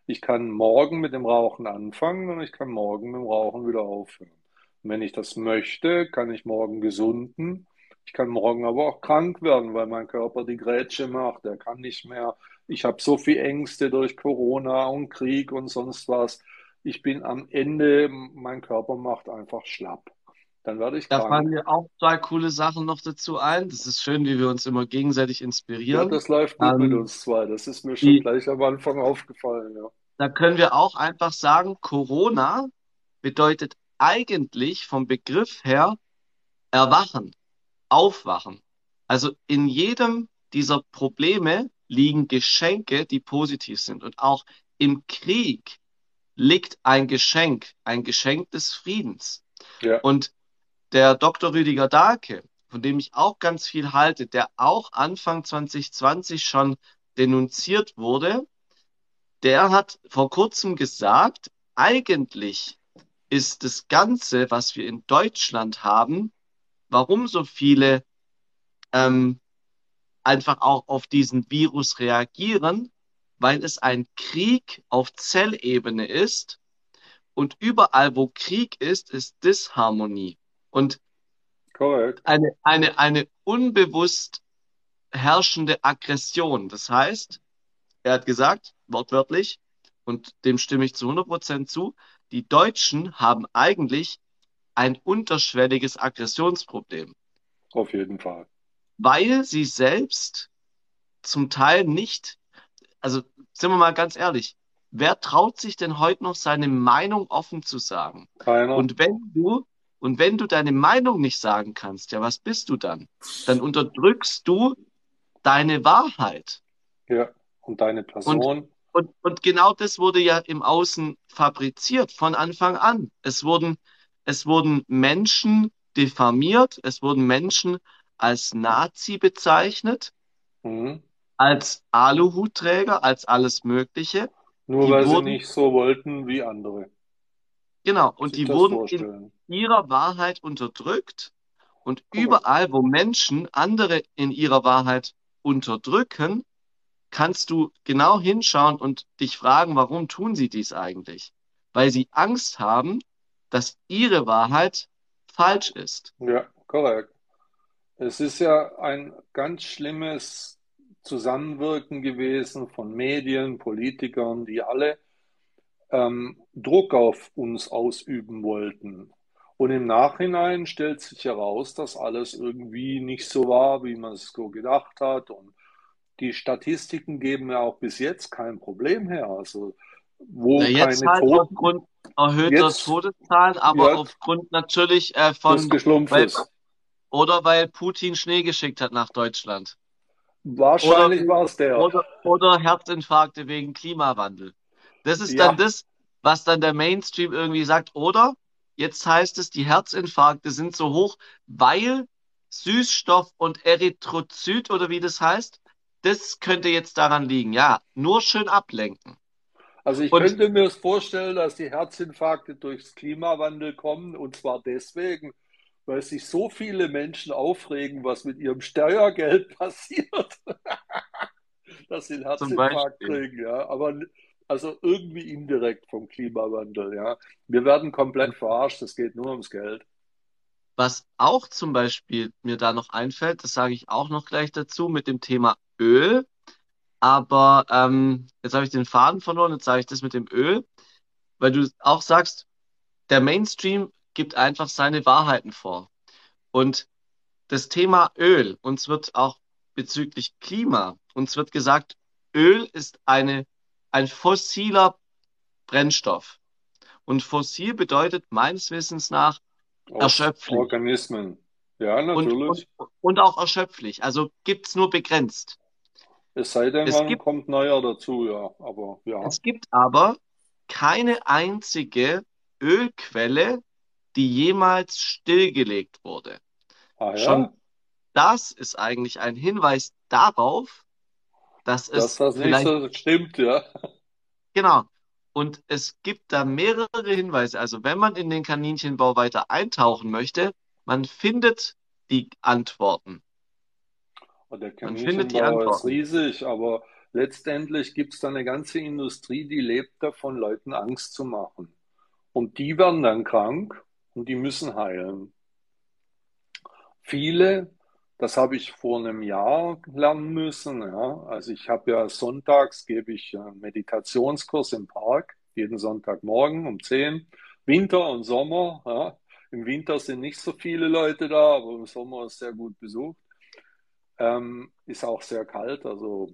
Ich kann morgen mit dem Rauchen anfangen und ich kann morgen mit dem Rauchen wieder aufhören. Und wenn ich das möchte, kann ich morgen gesunden. Ich kann morgen aber auch krank werden, weil mein Körper die Grätsche macht. Er kann nicht mehr. Ich habe so viel Ängste durch Corona und Krieg und sonst was. Ich bin am Ende, mein Körper macht einfach schlapp. Dann werde ich Da krank. fallen mir auch zwei coole Sachen noch dazu ein. Das ist schön, wie wir uns immer gegenseitig Ja, inspirieren. das läuft gut mit Ähm, uns zwei. Das ist mir schon die, gleich am Anfang aufgefallen, ja. da können wir auch einfach sagen, Corona bedeutet eigentlich vom Begriff her erwachen, aufwachen. Also in jedem dieser Probleme liegen Geschenke, die positiv sind. Und auch im Krieg liegt ein Geschenk, ein Geschenk des Friedens. Ja, Und der Dr. Rüdiger Dahlke, von dem ich auch ganz viel halte, der auch Anfang 2020 schon denunziert wurde, der hat vor kurzem gesagt, eigentlich ist das Ganze, was wir in Deutschland haben, warum so viele ähm, einfach auch auf diesen Virus reagieren, weil es ein Krieg auf Zellebene ist und überall, wo Krieg ist, ist Disharmonie. Und korrekt. eine, eine, eine unbewusst herrschende Aggression. Das heißt, er hat gesagt, wortwörtlich, und dem stimme ich zu 100% zu, die Deutschen haben eigentlich ein unterschwelliges Aggressionsproblem, Auf jeden Fall. weil sie selbst zum Teil nicht, also sind wir mal ganz ehrlich, wer traut sich denn heute noch seine Meinung offen zu sagen? Keiner. Und wenn du, und wenn du deine Meinung nicht sagen kannst, ja, was bist du dann? Dann unterdrückst du deine Wahrheit. Ja, und deine Und, Person. und, und genau das wurde ja im Außen fabriziert von Anfang an. Es wurden, es wurden Menschen diffamiert, es wurden Menschen als Nazi bezeichnet, Mhm. als Aluhutträger, als alles Mögliche. Nur Die weil sie wurden, nicht so wollten wie andere. genau, und die wurden in ihrer Wahrheit unterdrückt. Und Korrekt. überall, wo Menschen andere in ihrer Wahrheit unterdrücken, kannst du genau hinschauen und dich fragen, warum tun sie dies eigentlich? Weil sie Angst haben, dass ihre Wahrheit falsch ist. Ja, korrekt. Es ist ja ein ganz schlimmes Zusammenwirken gewesen von Medien, Politikern, die alle ähm, Druck auf uns ausüben wollten. Und im Nachhinein stellt sich heraus, dass alles irgendwie nicht so war, wie man es so gedacht hat. Und die Statistiken geben ja auch bis jetzt kein Problem her. Also, wo Na, jetzt keine halt Toten, aufgrund erhöhter jetzt, Todeszahlen, aber ja, aufgrund natürlich äh, von, weil, oder weil Putin Schnee geschickt hat nach Deutschland. Wahrscheinlich war es der. oder, oder Herzinfarkte wegen Klimawandel. Das ist dann Ja, das, was dann der Mainstream irgendwie sagt. Oder jetzt heißt es, die Herzinfarkte sind so hoch, weil Süßstoff und Erythrozyt oder wie das heißt, das könnte jetzt daran liegen. Ja, nur schön ablenken. Also ich Und könnte mir vorstellen, dass die Herzinfarkte durchs Klimawandel kommen, und zwar deswegen, weil sich so viele Menschen aufregen, was mit ihrem Steuergeld (laughs) passiert, dass sie einen Herzinfarkt kriegen, ja. Aber also irgendwie indirekt vom Klimawandel, ja. Wir werden komplett verarscht, es geht nur ums Geld. Was auch zum Beispiel mir da noch einfällt, das sage ich auch noch gleich dazu mit dem Thema Öl. Aber ähm, jetzt habe ich den Faden verloren, jetzt sage ich das mit dem Öl, weil du auch sagst, der Mainstream gibt einfach seine Wahrheiten vor. Und das Thema Öl, uns wird auch bezüglich Klima, uns wird gesagt, Öl ist eine, ein fossiler Brennstoff. Und fossil bedeutet meines Wissens nach Aus erschöpflich. Organismen. Ja, Und, und, natürlich. und auch erschöpflich. Also gibt's nur begrenzt. Es sei denn, Es man gibt, kommt neuer dazu, ja. Aber ja. es gibt aber keine einzige Ölquelle, die jemals stillgelegt wurde. Ah Schon ja, das ist eigentlich ein Hinweis darauf, dass dass es das nicht so stimmt, ja. genau. Und es gibt da mehrere Hinweise. Also wenn man in den Kaninchenbau weiter eintauchen möchte, man findet die Antworten. Und der Kaninchenbau ist riesig, aber letztendlich gibt es da eine ganze Industrie, die lebt davon, Leuten Angst zu machen. Und die werden dann krank und die müssen heilen. Viele, das habe ich vor einem Jahr lernen müssen. Ja. Also ich habe ja sonntags, gebe ich einen Meditationskurs im Park, jeden Sonntagmorgen um 10, Winter und Sommer. Ja. Im Winter sind nicht so viele Leute da, aber im Sommer ist sehr gut besucht. Ähm, ist auch sehr kalt, also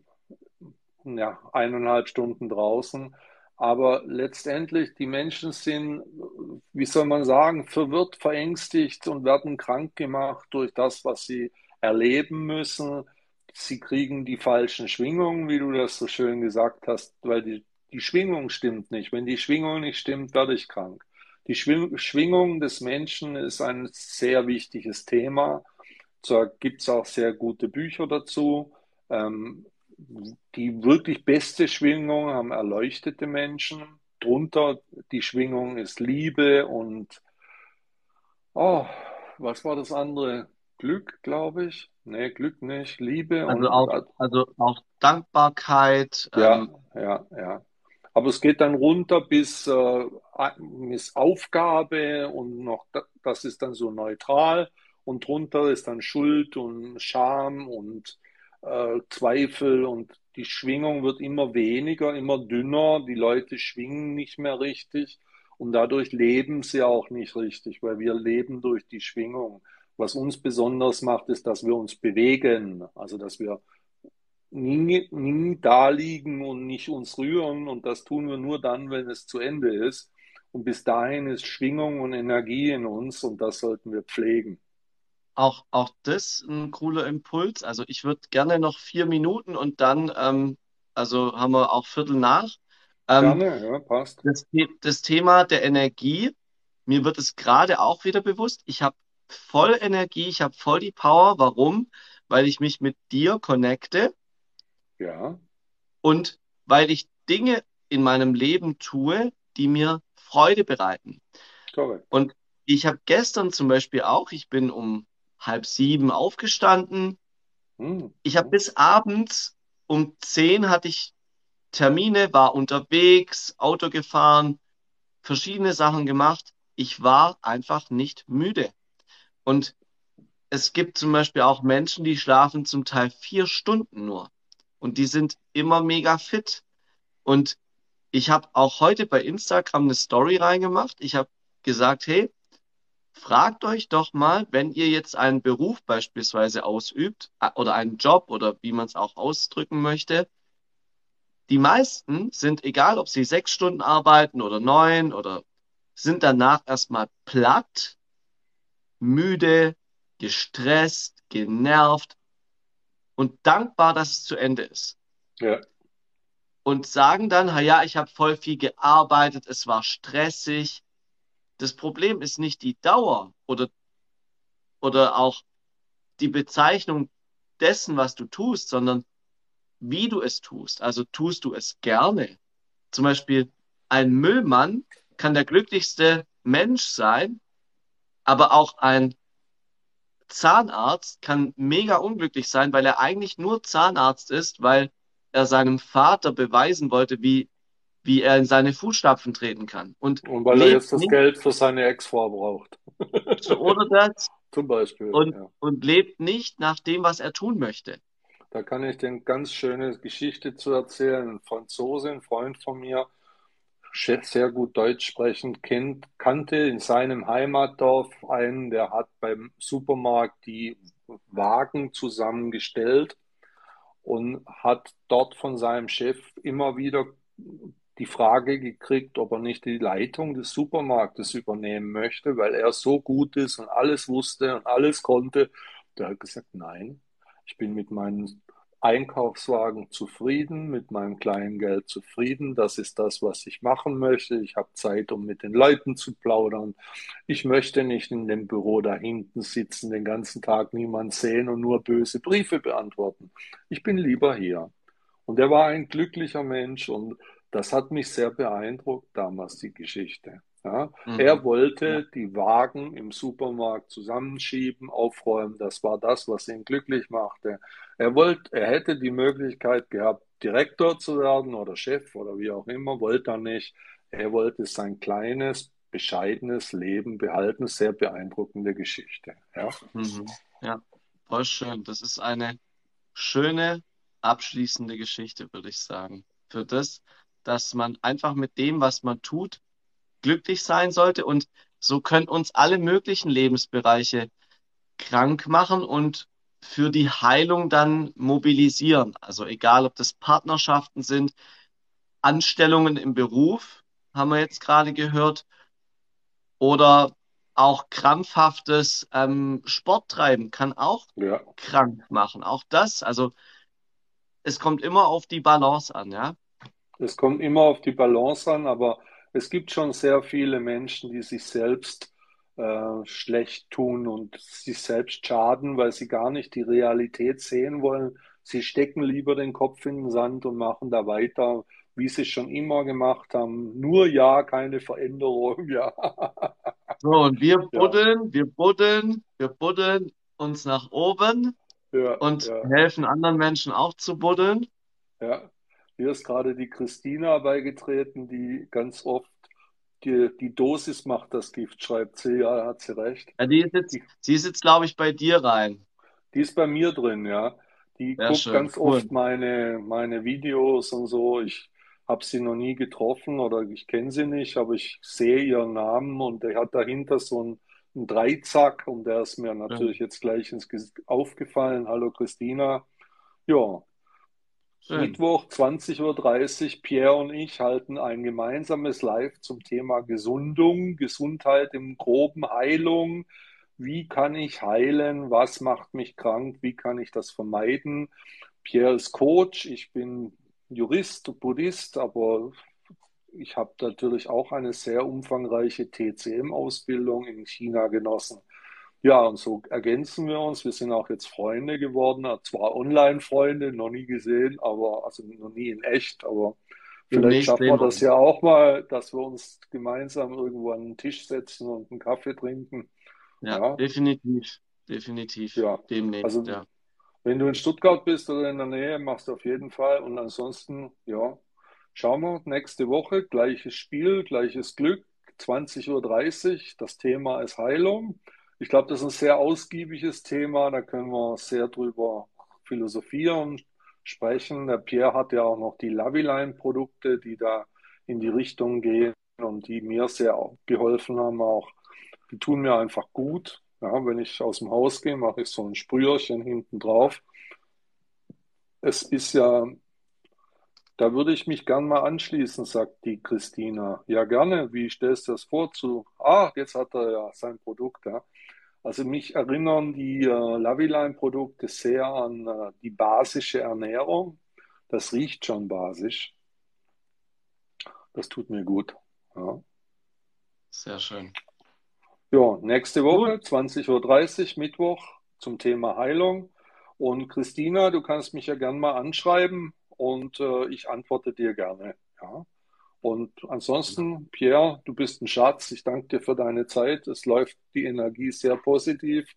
ja, eineinhalb Stunden draußen. Aber letztendlich, die Menschen sind, wie soll man sagen, verwirrt, verängstigt und werden krank gemacht durch das, was sie erleben müssen. Sie kriegen die falschen Schwingungen, wie du das so schön gesagt hast, weil die, die Schwingung stimmt nicht. Wenn die Schwingung nicht stimmt, werde ich krank. Die Schwingung des Menschen ist ein sehr wichtiges Thema. Da gibt es auch sehr gute Bücher dazu. Ähm, die wirklich beste Schwingung haben erleuchtete Menschen. Drunter die Schwingung ist Liebe und oh, was war das andere? Glück, glaube ich. Nee, Glück nicht. Liebe Also und auch, also auch Dankbarkeit. ja, Ähm, ja, ja. Aber es geht dann runter bis, äh, bis Aufgabe und noch, das ist dann so neutral. Und drunter ist dann Schuld und Scham und äh, Zweifel und die Schwingung wird immer weniger, immer dünner. Die Leute schwingen nicht mehr richtig und dadurch leben sie auch nicht richtig, weil wir leben durch die Schwingung. Was uns besonders macht, ist, dass wir uns bewegen, also dass wir nie, nie da liegen und nicht uns rühren und das tun wir nur dann, wenn es zu Ende ist. Und bis dahin ist Schwingung und Energie in uns und das sollten wir pflegen. Auch, auch das ein cooler Impuls. Also ich würde gerne noch vier Minuten und dann, ähm, also haben wir auch Viertel nach. Ähm, Gerne, ja, passt. das, das Thema der Energie, mir wird es gerade auch wieder bewusst. Ich habe voll Energie, ich habe voll die Power. Warum? Weil ich mich mit dir connecte Ja, und weil ich Dinge in meinem Leben tue, die mir Freude bereiten. korrekt. Und ich habe gestern zum Beispiel auch, ich bin um halb sieben aufgestanden. Hm, Ich habe bis abends um zehn hatte ich Termine, war unterwegs, Auto gefahren, verschiedene Sachen gemacht. Ich war einfach nicht müde. Und es gibt zum Beispiel auch Menschen, die schlafen zum Teil vier Stunden nur. Und die sind immer mega fit. Und ich habe auch heute bei Instagram eine Story reingemacht. Ich habe gesagt, hey, fragt euch doch mal, wenn ihr jetzt einen Beruf beispielsweise ausübt äh, oder einen Job oder wie man es auch ausdrücken möchte, die meisten sind, egal ob sie sechs Stunden arbeiten oder neun oder sind danach erstmal platt, müde, gestresst, genervt und dankbar, dass es zu Ende ist. ja, Und sagen dann, "Ha ja, ich habe voll viel gearbeitet, es war stressig. Das Problem ist nicht die Dauer oder, oder auch die Bezeichnung dessen, was du tust, sondern wie du es tust. Also tust du es gerne. Zum Beispiel ein Müllmann kann der glücklichste Mensch sein, aber auch ein Zahnarzt kann mega unglücklich sein, weil er eigentlich nur Zahnarzt ist, weil er seinem Vater beweisen wollte, wie, wie er in seine Fußstapfen treten kann. Und Und weil er jetzt das nicht Geld für seine Ex-Frau braucht. (laughs) oder das Zum Beispiel, und, ja. und lebt nicht nach dem, was er tun möchte. Da kann ich dir eine ganz schöne Geschichte zu erzählen. Ein Franzose, ein Freund von mir, sehr gut Deutsch sprechend, kennt, kannte in seinem Heimatdorf einen, der hat beim Supermarkt die Wagen zusammengestellt und hat dort von seinem Chef immer wieder die Frage gekriegt, ob er nicht die Leitung des Supermarktes übernehmen möchte, weil er so gut ist und alles wusste und alles konnte. Der hat gesagt, nein, ich bin mit meinem Einkaufswagen zufrieden, mit meinem kleinen Geld zufrieden. Das ist das, was ich machen möchte. Ich habe Zeit, um mit den Leuten zu plaudern. Ich möchte nicht in dem Büro da hinten sitzen, den ganzen Tag niemand sehen und nur böse Briefe beantworten. Ich bin lieber hier. Und er war ein glücklicher Mensch und das hat mich sehr beeindruckt damals, die Geschichte. Ja, er Mhm. Ja. wollte die Wagen im Supermarkt zusammenschieben, aufräumen. Das war das, was ihn glücklich machte. Er wollte, er hätte die Möglichkeit gehabt, Direktor zu werden oder Chef oder wie auch immer, wollte er nicht. Er wollte sein kleines, bescheidenes Leben behalten. Sehr beeindruckende Geschichte. Ja, Mhm. Ja. Voll schön. Das ist eine schöne abschließende Geschichte, würde ich sagen. Für das, dass man einfach mit dem, was man tut, glücklich sein sollte. Und so können uns alle möglichen Lebensbereiche krank machen und für die Heilung dann mobilisieren. Also egal, ob das Partnerschaften sind, Anstellungen im Beruf, haben wir jetzt gerade gehört, oder auch krampfhaftes ähm, Sporttreiben kann auch ja. krank machen. Auch das, also es kommt immer auf die Balance an, ja. Es kommt immer auf die Balance an, aber es gibt schon sehr viele Menschen, die sich selbst äh, schlecht tun und sich selbst schaden, weil sie gar nicht die Realität sehen wollen. Sie stecken lieber den Kopf in den Sand und machen da weiter, wie sie es schon immer gemacht haben. Nur ja, keine Veränderung, (laughs) ja. So, und wir Ja, buddeln, wir buddeln, wir buddeln uns nach oben ja, und ja, helfen anderen Menschen auch zu buddeln. ja. Hier ist gerade die Christina beigetreten, die ganz oft die, die Dosis macht das Gift, schreibt sie. Ja, hat sie recht. Ja, die ist jetzt, Die sie ist jetzt, glaube ich, bei dir rein. Die ist bei mir drin, ja. Die Sehr guckt schön, ganz cool. oft meine, meine Videos und so. Ich habe sie noch nie getroffen oder ich kenne sie nicht, aber ich sehe ihren Namen und der hat dahinter so einen, einen Dreizack und der ist mir natürlich jetzt gleich ins Gesicht aufgefallen. Hallo Christina. Ja, schön. Mittwoch 20.30 Uhr, Pierre und ich halten ein gemeinsames Live zum Thema Gesundung, Gesundheit im Groben, Heilung. Wie kann ich heilen? Was macht mich krank? Wie kann ich das vermeiden? Pierre ist Coach, ich bin Jurist, Buddhist, aber ich habe natürlich auch eine sehr umfangreiche TCM-Ausbildung in China genossen. Ja, und so ergänzen wir uns. Wir sind auch jetzt Freunde geworden, zwar Online-Freunde, noch nie gesehen, aber also noch nie in echt, aber vielleicht schaffen wir das ja auch mal, dass wir uns gemeinsam irgendwo an den Tisch setzen und einen Kaffee trinken. Ja, Ja, definitiv, definitiv. ja. Demnächst, Also ja. wenn du in Stuttgart bist oder in der Nähe, machst du auf jeden Fall. Und ansonsten, ja, schauen wir nächste Woche, gleiches Spiel, gleiches Glück, 20.30 Uhr. Das Thema ist Heilung. Ich glaube, das ist ein sehr ausgiebiges Thema. Da können wir sehr drüber philosophieren, sprechen. Der Pierre hat ja auch noch die Laviline-Produkte, die da in die Richtung gehen und die mir sehr geholfen haben auch. Die tun mir einfach gut. Ja, wenn ich aus dem Haus gehe, mache ich so ein Sprüherchen hinten drauf. Es ist ja, da würde ich mich gern mal anschließen, sagt die Christina. Ja, gerne. Wie stellst du das vor zu? Ah, jetzt hat er ja sein Produkt, ja. Also mich erinnern die äh, Laviline-Produkte sehr an äh, die basische Ernährung. Das riecht schon basisch. Das tut mir gut. Ja. Sehr schön. Ja, nächste Woche, 20.30 Uhr, Mittwoch, zum Thema Heilung. Und Christina, du kannst mich ja gern mal anschreiben und äh, ich antworte dir gerne. Ja. Und genau. ansonsten, Pierre, du bist ein Schatz. Ich danke dir für deine Zeit. Es läuft die Energie sehr positiv.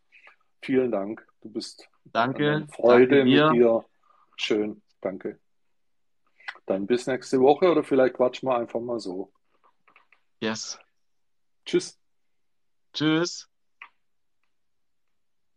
Vielen Dank. Du bist Danke, danke Freude mit dir. dir. Schön. Danke. Dann bis nächste Woche oder vielleicht quatschen wir einfach mal so. Yes. Tschüss. Tschüss.